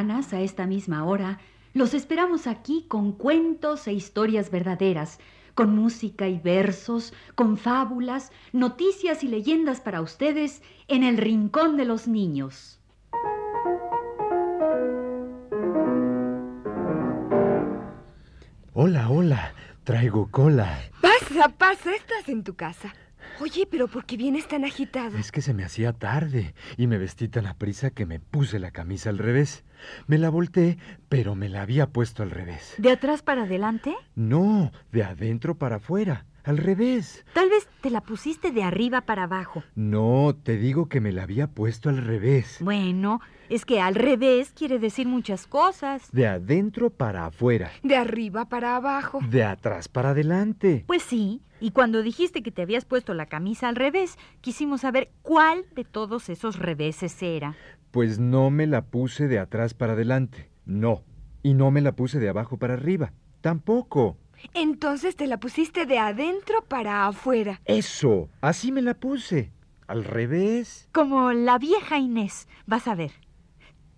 Semanas, a esta misma hora, los esperamos aquí con cuentos e historias verdaderas, con música y versos, con fábulas, noticias y leyendas para ustedes en el Rincón de los Niños. Hola, hola, traigo cola. Pasa, pasa, estás en tu casa. Oye, pero ¿por qué vienes tan agitado? Es que se me hacía tarde y me vestí tan a prisa que me puse la camisa al revés. Me la volteé, pero me la había puesto al revés. ¿De atrás para adelante? No, de adentro para afuera, al revés. Tal vez te la pusiste de arriba para abajo. No, te digo que me la había puesto al revés. Bueno, es que al revés quiere decir muchas cosas. De adentro para afuera, De arriba para abajo. de atrás para adelante. Pues sí, y cuando dijiste que te habías puesto la camisa al revés, quisimos saber cuál de todos esos reveses era. Pues no me la puse de atrás para adelante. No. Y no me la puse de abajo para arriba. Tampoco. Entonces te la pusiste de adentro para afuera. Eso. Así me la puse. Al revés. Como la vieja Inés, vas a ver.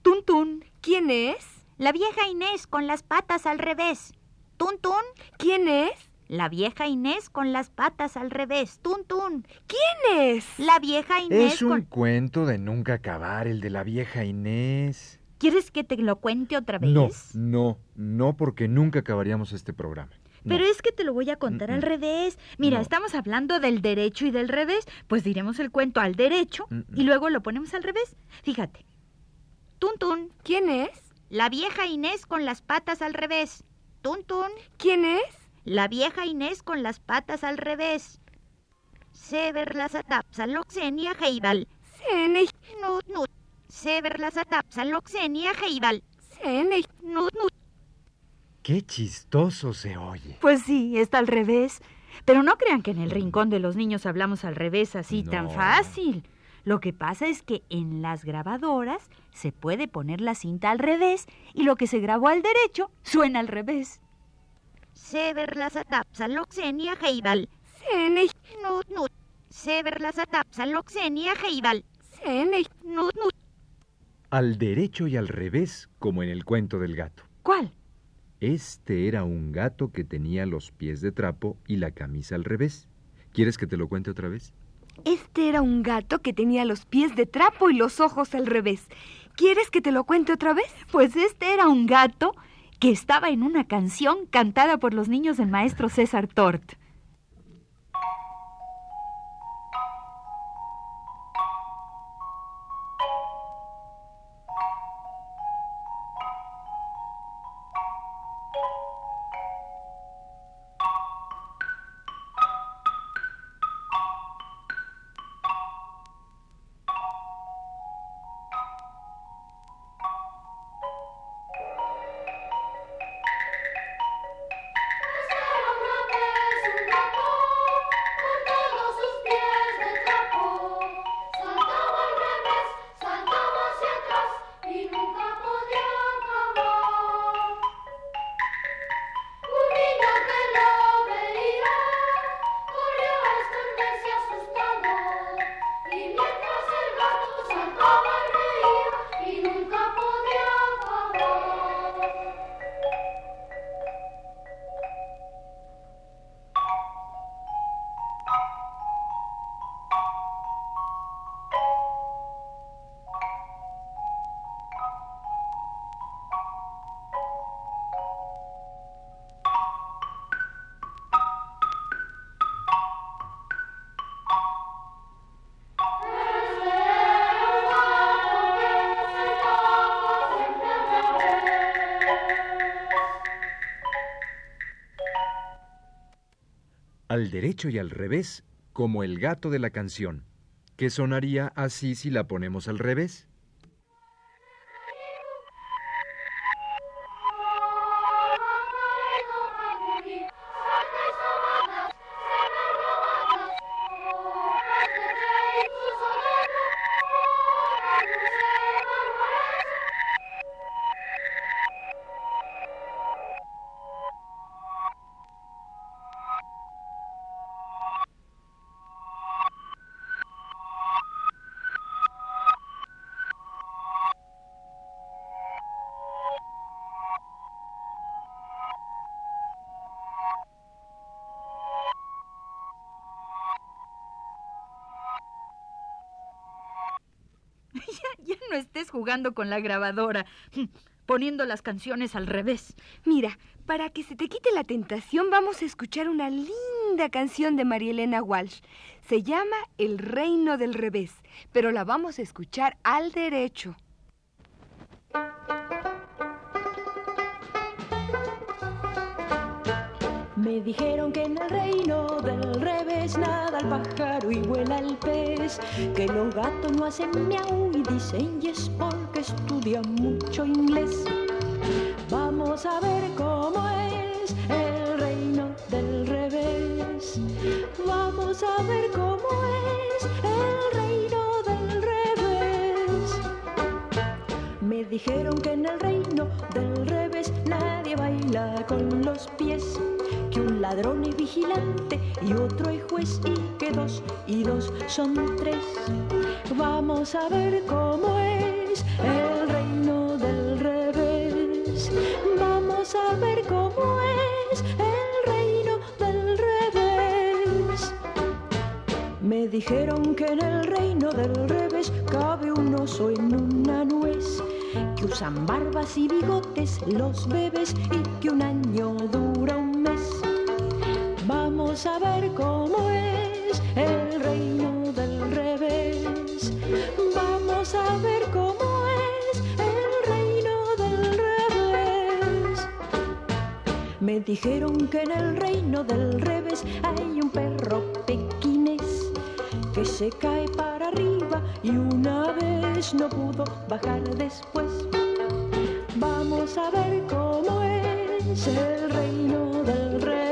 Tun tun, ¿Quién es? La vieja Inés con las patas al revés. Tun tun. ¿Quién es? La vieja Inés con las patas al revés. Tun tun. ¿Quién es? La vieja Inés Es un con... cuento de nunca acabar, el de la vieja Inés. ¿Quieres que te lo cuente otra vez? No, no, no, porque nunca acabaríamos este programa. No. Pero es que te lo voy a contar Mm, al revés. Mira, No. estamos hablando del derecho y del revés. Pues diremos el cuento al derecho Mm, mm. y luego lo ponemos al revés. Fíjate. Tun tun. ¿Quién es? La vieja Inés con las patas al revés. Tun tun. ¿Quién es? La vieja Inés con las patas al revés. Sever las atapsaloxenia heibal. Sene, Nut nut. Sever las atapsaloxenia heibal. sene. Nut nut. Qué chistoso se oye. Pues sí, está al revés. Pero no crean que en el rincón de los niños hablamos al revés así tan fácil. Lo que pasa es que en las grabadoras se puede poner la cinta al revés y lo que se grabó al derecho suena al revés. Sever las atapsaloxenia heibal. Nut nut. Sever las atapsaloxenia heibal. Nut nut. Al derecho y al revés, como en el cuento del gato. ¿Cuál? Este era un gato que tenía los pies de trapo y la camisa al revés. ¿Quieres que te lo cuente otra vez? Este era un gato que tenía los pies de trapo y los ojos al revés. ¿Quieres que te lo cuente otra vez? Pues este era un gato que estaba en una canción cantada por los niños del maestro César Tort. Al derecho y al revés, como el gato de la canción. que sonaría así si la ponemos al revés. Jugando con la grabadora, poniendo las canciones al revés. Mira, para que se te quite la tentación, vamos a escuchar una linda canción de María Elena Walsh. Se llama El Reino del Revés, pero la vamos a escuchar al derecho. Me dijeron que en el reino del revés nada el pájaro y vuela el pez, que los gatos no hacen miau y dicen yes porque estudian mucho inglés. Vamos a ver cómo es el reino del revés. Vamos a ver cómo es el reino del revés. Me dijeron que en el reino del revés nadie baila con los pies, que un ladrón es vigilante y otro es juez y que dos y dos son tres. Vamos a ver cómo es el reino del revés. Vamos a ver cómo es el reino del revés. Me dijeron que en el reino del revés cabe un oso en una nuez, que usan barbas y bigotes los bebés y que un año dura. A ver cómo es el reino del revés. Vamos a ver cómo es el reino del revés. Me dijeron que en el reino del revés hay un perro pequinés que se cae para arriba y una vez no pudo bajar después. Vamos a ver cómo es el reino del revés.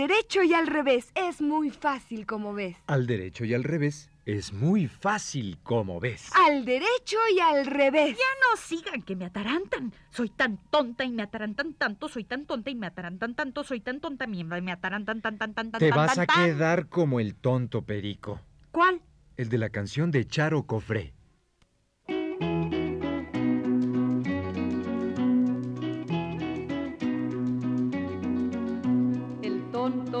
derecho y al revés. Es muy fácil, como ves. Al derecho y al revés es muy fácil, como ves. Al derecho y al revés. Ya no sigan que me atarantan. Soy tan tonta y me atarantan tanto, soy tan tonta y me atarantan tanto, soy tan tonta y me atarantan tan tan tan tan Te tan, vas tan, a tan. quedar como el tonto perico, ¿Cuál? el de la canción de Charo Cofré.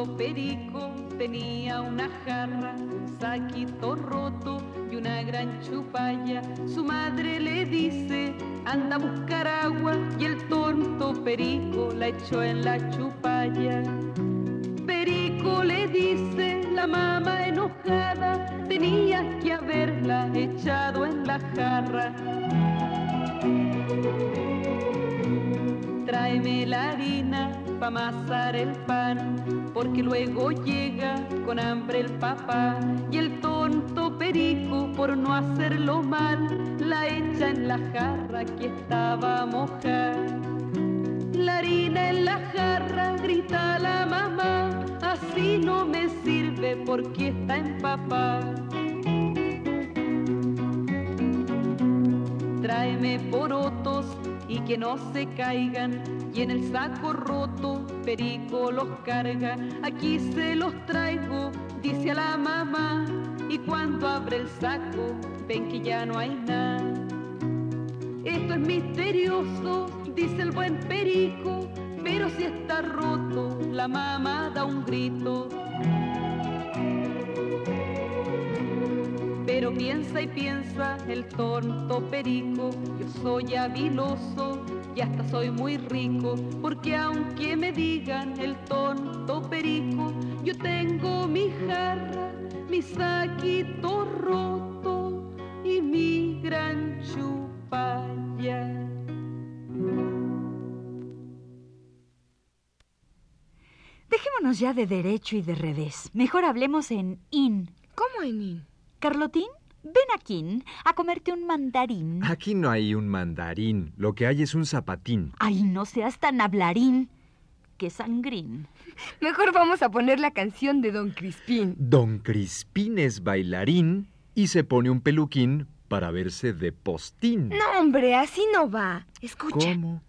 Perico tenía una jarra, un saquito roto y una gran chupalla. Su madre le dice, anda a buscar agua y el tonto perico la echó en la chupalla. Perico le dice, la mamá enojada, tenías que haberla echado en la jarra. Tráeme la harina pa' amasar el pan, porque luego llega con hambre el papá y el tonto perico por no hacerlo mal la echa en la jarra que estaba mojada. La harina en la jarra grita la mamá, mí no me sirve porque está empapado. Tráeme porotos y que no se caigan y en el saco roto Perico los carga. Aquí se los traigo, dice a la mamá y cuando abre el saco ven que ya no hay nada. Esto es misterioso, dice el buen Perico, pero si está roto la mamá da un grito. Pero piensa y piensa el tonto perico, yo soy habiloso y hasta soy muy rico, porque aunque me digan el tonto perico, yo tengo mi jarra, mi saquito roto y mi gran chupalla. Dejémonos ya de derecho y de revés. Mejor hablemos en in. ¿Cómo, Enin? Carlotín, ven aquí a comerte un mandarín. Aquí no hay un mandarín, lo que hay es un zapatín. Ay, no seas tan hablarín. Que sangrín. Mejor vamos a poner la canción de Don Crispín. Don Crispín es bailarín y se pone un peluquín para verse de postín. No, hombre, así no va. Escucha. ¿Cómo?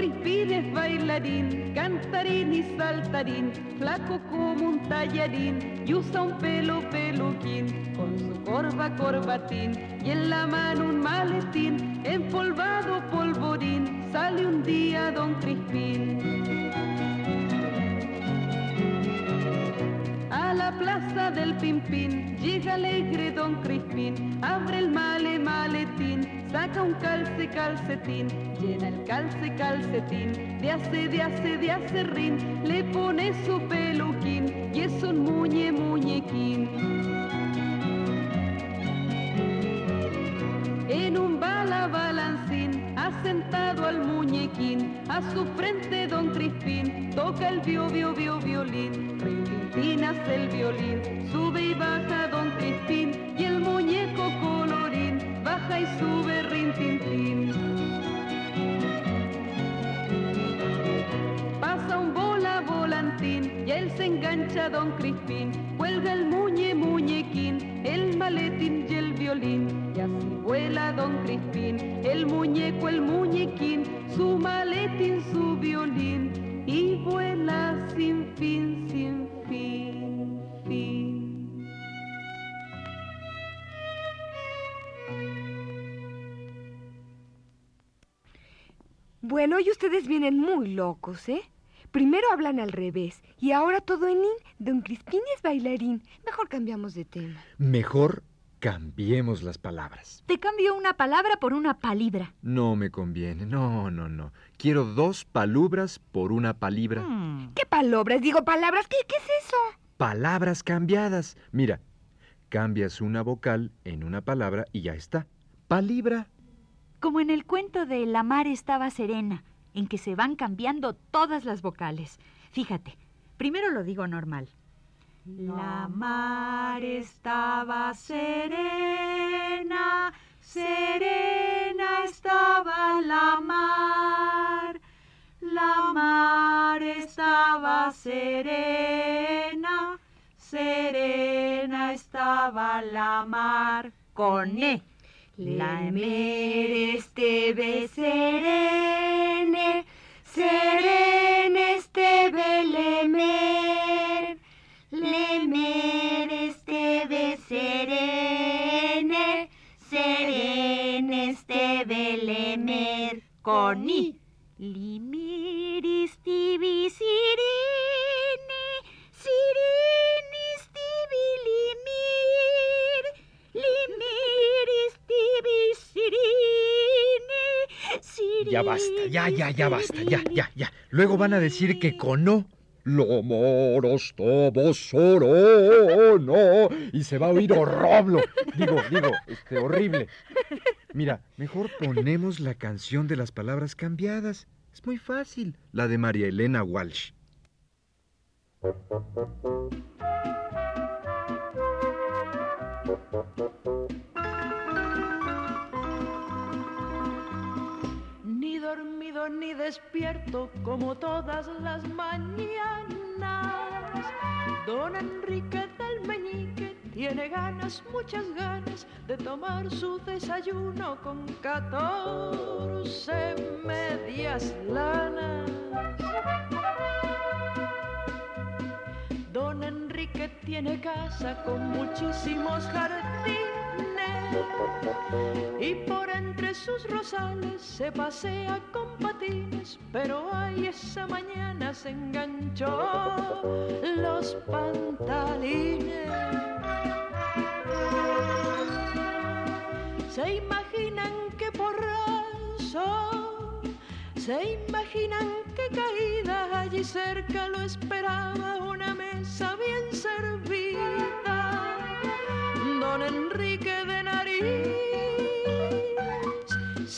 Don Crispín es bailarín, cantarín y saltarín, flaco como un tallarín y usa un pelo peluquín con su corva corbatín y en la mano un maletín empolvado polvorín. Sale un día Don Crispín. A la plaza del Pimpín llega alegre Don Crispín, abre el male maletín, saca un calce calcetín, llena el calce calcetín, de hace de hace de acerrín, le pone su peluquín y es un muñe muñequín. En un bala balancín, asentado al muñequín, a su frente Don Crispín, toca el bio bio bio violín, hace el violín, sube y baja Don Crispín, y el muñeco colorín, baja y sube rin. Pasa un bola volantín y él se engancha Don Crispín, cuelga el muñe muñequín, el maletín y el violín, y así vuela Don Crispín, el muñeco, el muñequín, su maletín, su violín, y vuela Bueno, y ustedes vienen muy locos, ¿eh? Primero hablan al revés y ahora todo en in. Don Crispín es bailarín. Mejor cambiamos de tema. Mejor cambiemos las palabras. Te cambio una palabra por una palibra. No me conviene, no, no, no. Quiero dos palubras por una palibra. Mm. ¿Qué palabras? Digo palabras. ¿Qué, qué es eso? Palabras cambiadas. Mira, cambias una vocal en una palabra y ya está. Palibra. Como en el cuento de La mar estaba serena, en que se van cambiando todas las vocales. Fíjate, primero lo digo normal. La mar estaba serena, serena estaba la mar. La mar estaba serena, serena estaba la mar. Con E. La mer esteve serene, serene esteve lemer, lemer esteve serene, serene esteve lemer. Con I. Limiris tibi Ya basta, ya, ya, ya basta, ya, ya, ya. Luego van a decir que con no. Lo moros todos solo, no. Y se va a oír horroblo. Digo, digo, este, horrible. Mira, mejor ponemos la canción de las palabras cambiadas. Es muy fácil. La de María Elena Walsh. Ni despierto como todas las mañanas. Don Enrique del Meñique tiene ganas, muchas ganas, de tomar su desayuno con catorce medias lanas. Don Enrique tiene casa con muchísimos jardines y por entre sus rosales se pasea con patines, pero ay, esa mañana se enganchó los pantalines. Se imaginan que porrazo, se imaginan que caída allí cerca lo esperaba una mesa bien servida.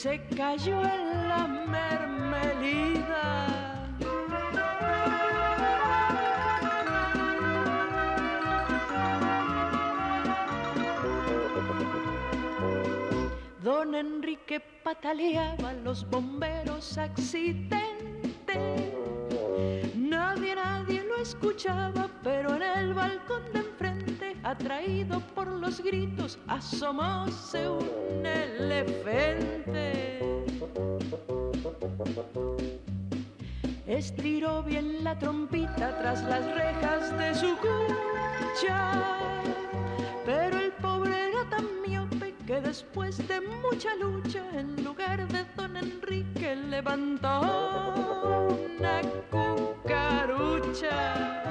Se cayó en la mermelida. Don Enrique pataleaba los bomberos accidente. Nadie, nadie lo escuchaba, pero en el balcón de enfrente, atraído por los gritos, asomóse un elefante. Estiró bien la trompita tras las rejas de su cucha, pero el pobre era tan miope que después de mucha lucha, en lugar de don Enrique, levantó una cucarucha.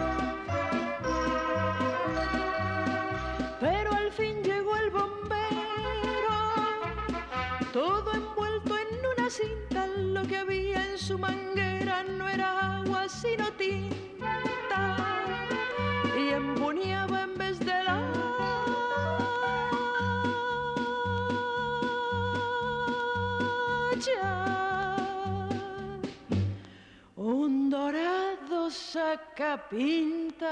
Sacapinta.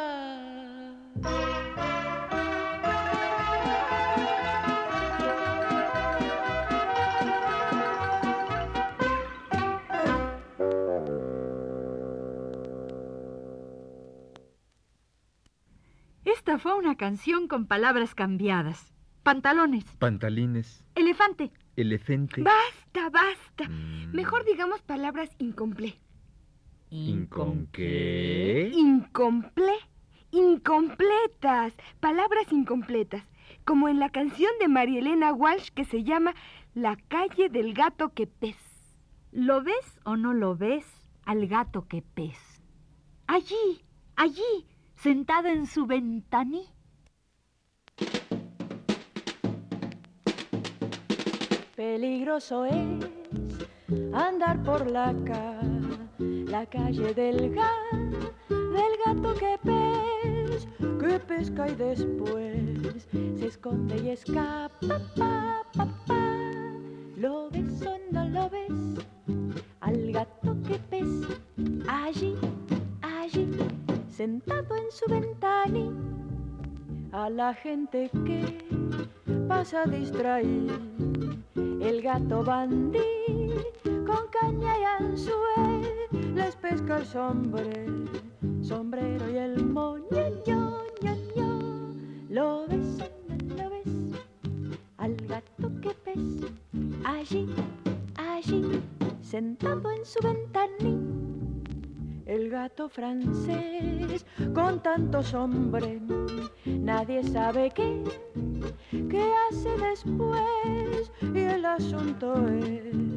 Esta fue una canción con palabras cambiadas. Pantalones, Pantalines, elefante, elefante. Basta, basta. Mm. Mejor digamos palabras incomple. ¿Incon qué? Incomple. Incompletas. Palabras incompletas. Como en la canción de María Elena Walsh que se llama La calle del gato que pez. ¿Lo ves o no lo ves al gato que pez? Allí, allí, sentado en su ventaní. Peligroso es andar por la ca, la calle del ga, del gato que pez, que pesca y después se esconde y escapa, pa, pa, pa. ¿Lo ves o no lo ves? Al gato que pez, allí, allí, sentado en su ventani, a la gente que pasa distraído el gato bandí con caña y anzuel el sombrero, sombrero y el moño, ño, ño, ño. ¿Lo ves lo ves? Al gato que pez, allí, allí, sentado en su ventaní. El gato francés con tantos hombres, nadie sabe qué, qué hace después. Y el asunto es,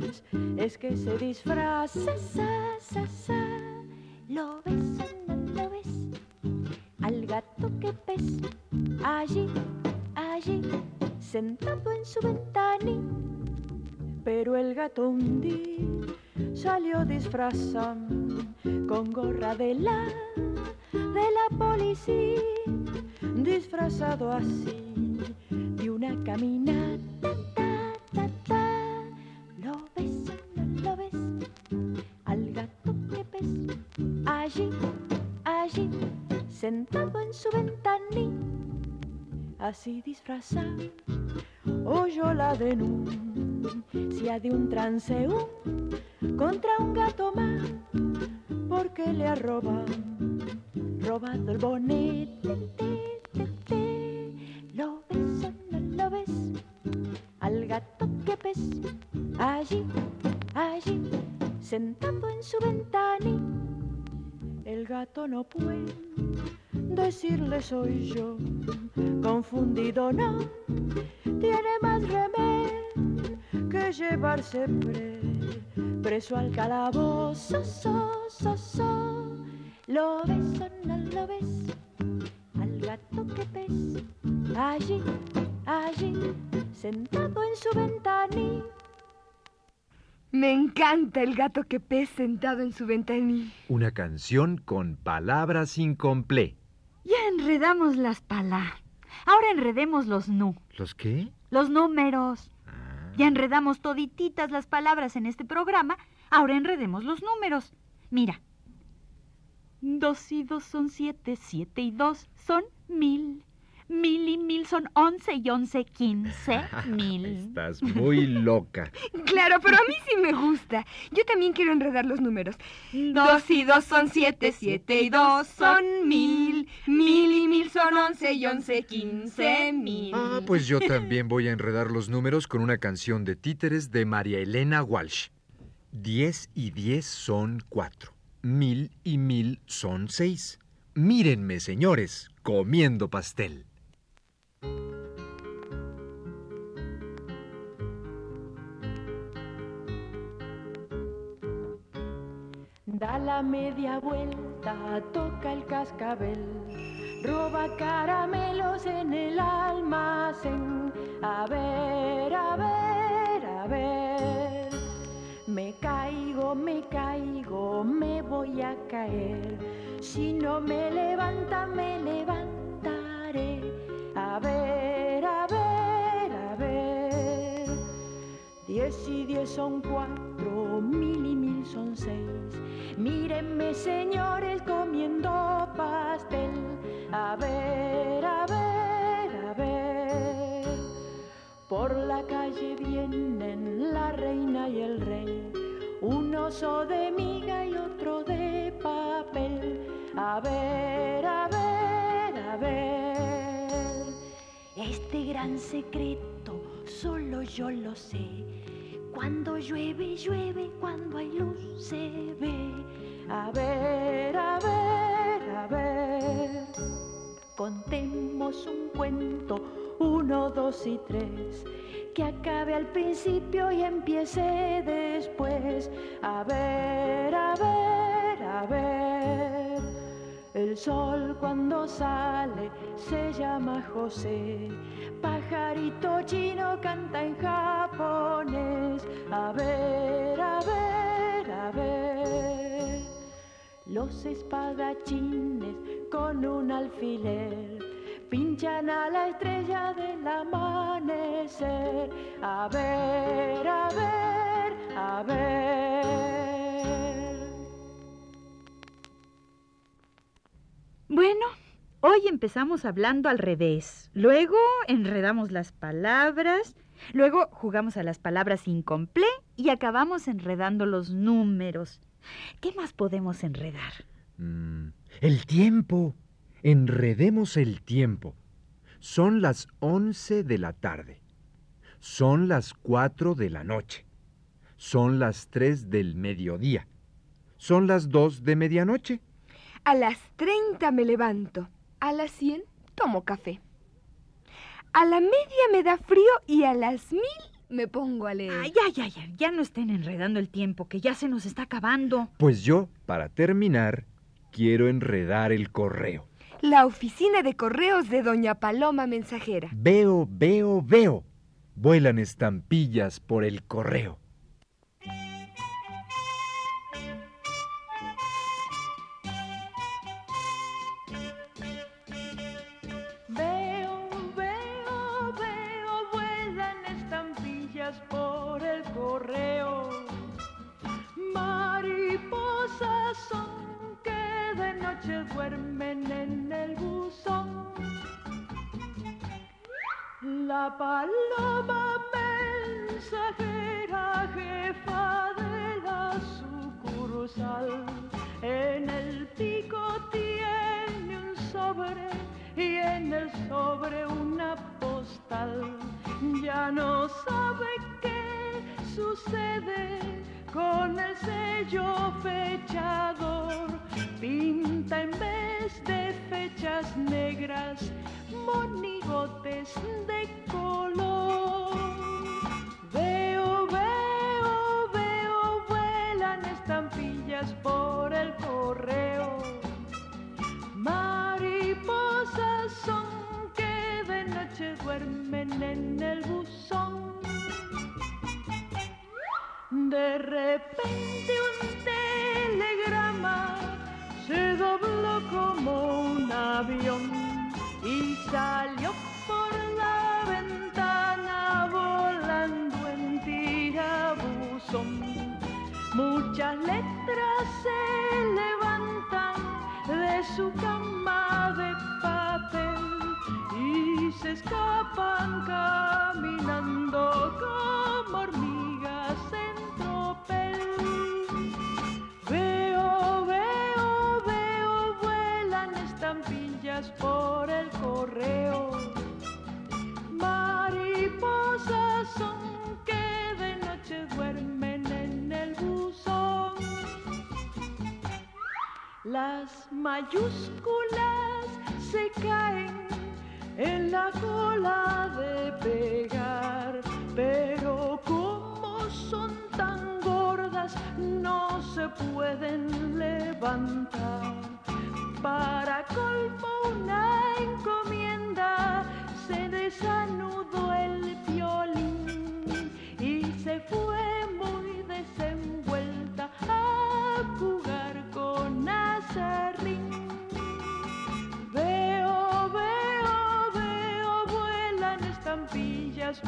es que se disfraza, sa, sa, sa. ¿Lo ves no lo ves? Al gato que pez, allí, allí, sentado en su ventaní. Pero el gato un día salió disfrazado con gorra de la, de la policía, disfrazado así de una caminata, sentado en su ventaní, así disfrazado, oyó la denuncia de un transeún contra un gato más, porque le ha robado, robado el bonete. te, te, te. ¿Lo ves o no lo ves? Al gato que pes, allí, allí, sentado en su ventanilla. El gato no puede decirle soy yo, confundido no, tiene más remedio que llevarse pre- preso al calabozo, so, so, so. ¿Lo ves o no lo ves? Al gato que pes, allí, allí, sentado en su ventanilla. Me encanta el gato que pez sentado en su ventanilla. Una canción con palabras incomplé. Ya enredamos las palabras. Ahora enredemos los nu, ¿Los qué? los números. Ah, Ya enredamos todititas las palabras en este programa. Ahora enredemos los números. Mira. Dos y dos son siete, siete y dos son mil. Mil y mil son once y once quince mil. Estás muy loca. Claro, pero a mí sí me gusta. Yo también quiero enredar los números. Dos y dos son siete, siete y dos son mil. Mil y mil son once y once, quince mil. Ah, pues yo también voy a enredar los números con una canción de títeres de María Elena Walsh. Diez y diez son cuatro. Mil y mil son seis. Mírenme, señores, comiendo pastel. Da la media vuelta, toca el cascabel, roba caramelos en el almacén. A ver, a ver, a ver. Me caigo, me caigo, me voy a caer. Si no me levanta, me levantaré. A ver, a ver, a ver. Diez y diez son cuatro, mil y mil son seis. Mírenme, señores, comiendo pastel. A ver, a ver, a ver. Por la calle vienen la reina y el rey. Un oso de miga y otro de papel. A ver, a ver, a ver. Este gran secreto solo yo lo sé. Cuando llueve, llueve, cuando hay luz se ve. A ver, a ver, a ver. Contemos un cuento, uno, dos y tres. Que acabe al principio y empiece después. A ver, a ver, a ver. El sol cuando sale se llama José. Pajarito chino canta en japonés. A ver, a ver, a ver. Los espadachines con un alfiler pinchan a la estrella del amanecer. A ver, a ver, a ver. Bueno, hoy empezamos hablando al revés. Luego enredamos las palabras. Luego jugamos a las palabras incomplé y acabamos enredando los números. ¿Qué más podemos enredar? Mm, el tiempo. Enredemos el tiempo. Son las once de la tarde. Son las cuatro de la noche. Son las tres del mediodía. Son las dos de medianoche. A las 30 me levanto. A las 100 tomo café. A la media me da frío y a las mil me pongo a leer. Ya, ya, ya. Ya no estén enredando el tiempo, que ya se nos está acabando. Pues yo, para terminar, quiero enredar el correo. La oficina de correos de Doña Paloma Mensajera. Veo, veo, veo. Vuelan estampillas por el correo. que de noche duermen en el buzón. La paloma mensajera, jefa de la sucursal, en el pico tiene un sobre y en el sobre una postal. Ya no sabe qué sucede con el sello fechador. Pinta en vez de fechas negras monigotes de color. Veo, veo, veo, vuelan estampillas por el correo. Mariposas son que de noche duermen en el buzón. De repente un telegrama se dobló como un avión y salió por la ventana volando en tirabuzón. Muchas letras se levantan de su cama de papel y se escapan caminando como Las mayúsculas se caen en la cola de pegar, pero como son tan gordas no se pueden levantar. Para colmo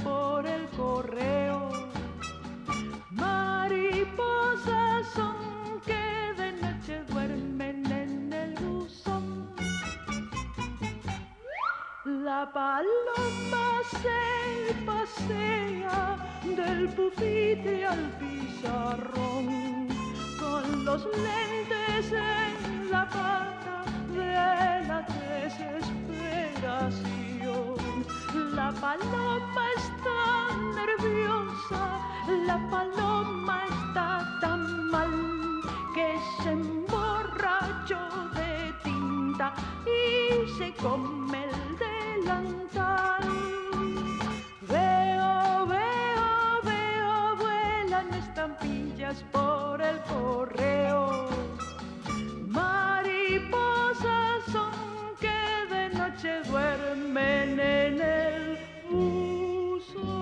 por el correo. Mariposas son que de noche duermen en el buzón. La paloma se pasea del pupitre al pizarrón con los lentes en la pata de la desesperación. La paloma por el correo. Mariposas son que de noche duermen en el buzón.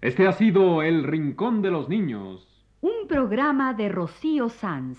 Este ha sido El Rincón de los Niños. Un programa de Rocío Sanz.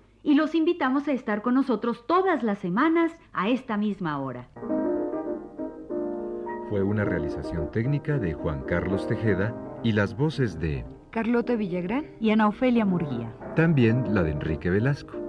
y los invitamos a estar con nosotros todas las semanas a esta misma hora. Fue una realización técnica de Juan Carlos Tejeda y las voces de... Carlota Villagrán. Y Ana Ofelia Murguía. También la de Enrique Velasco.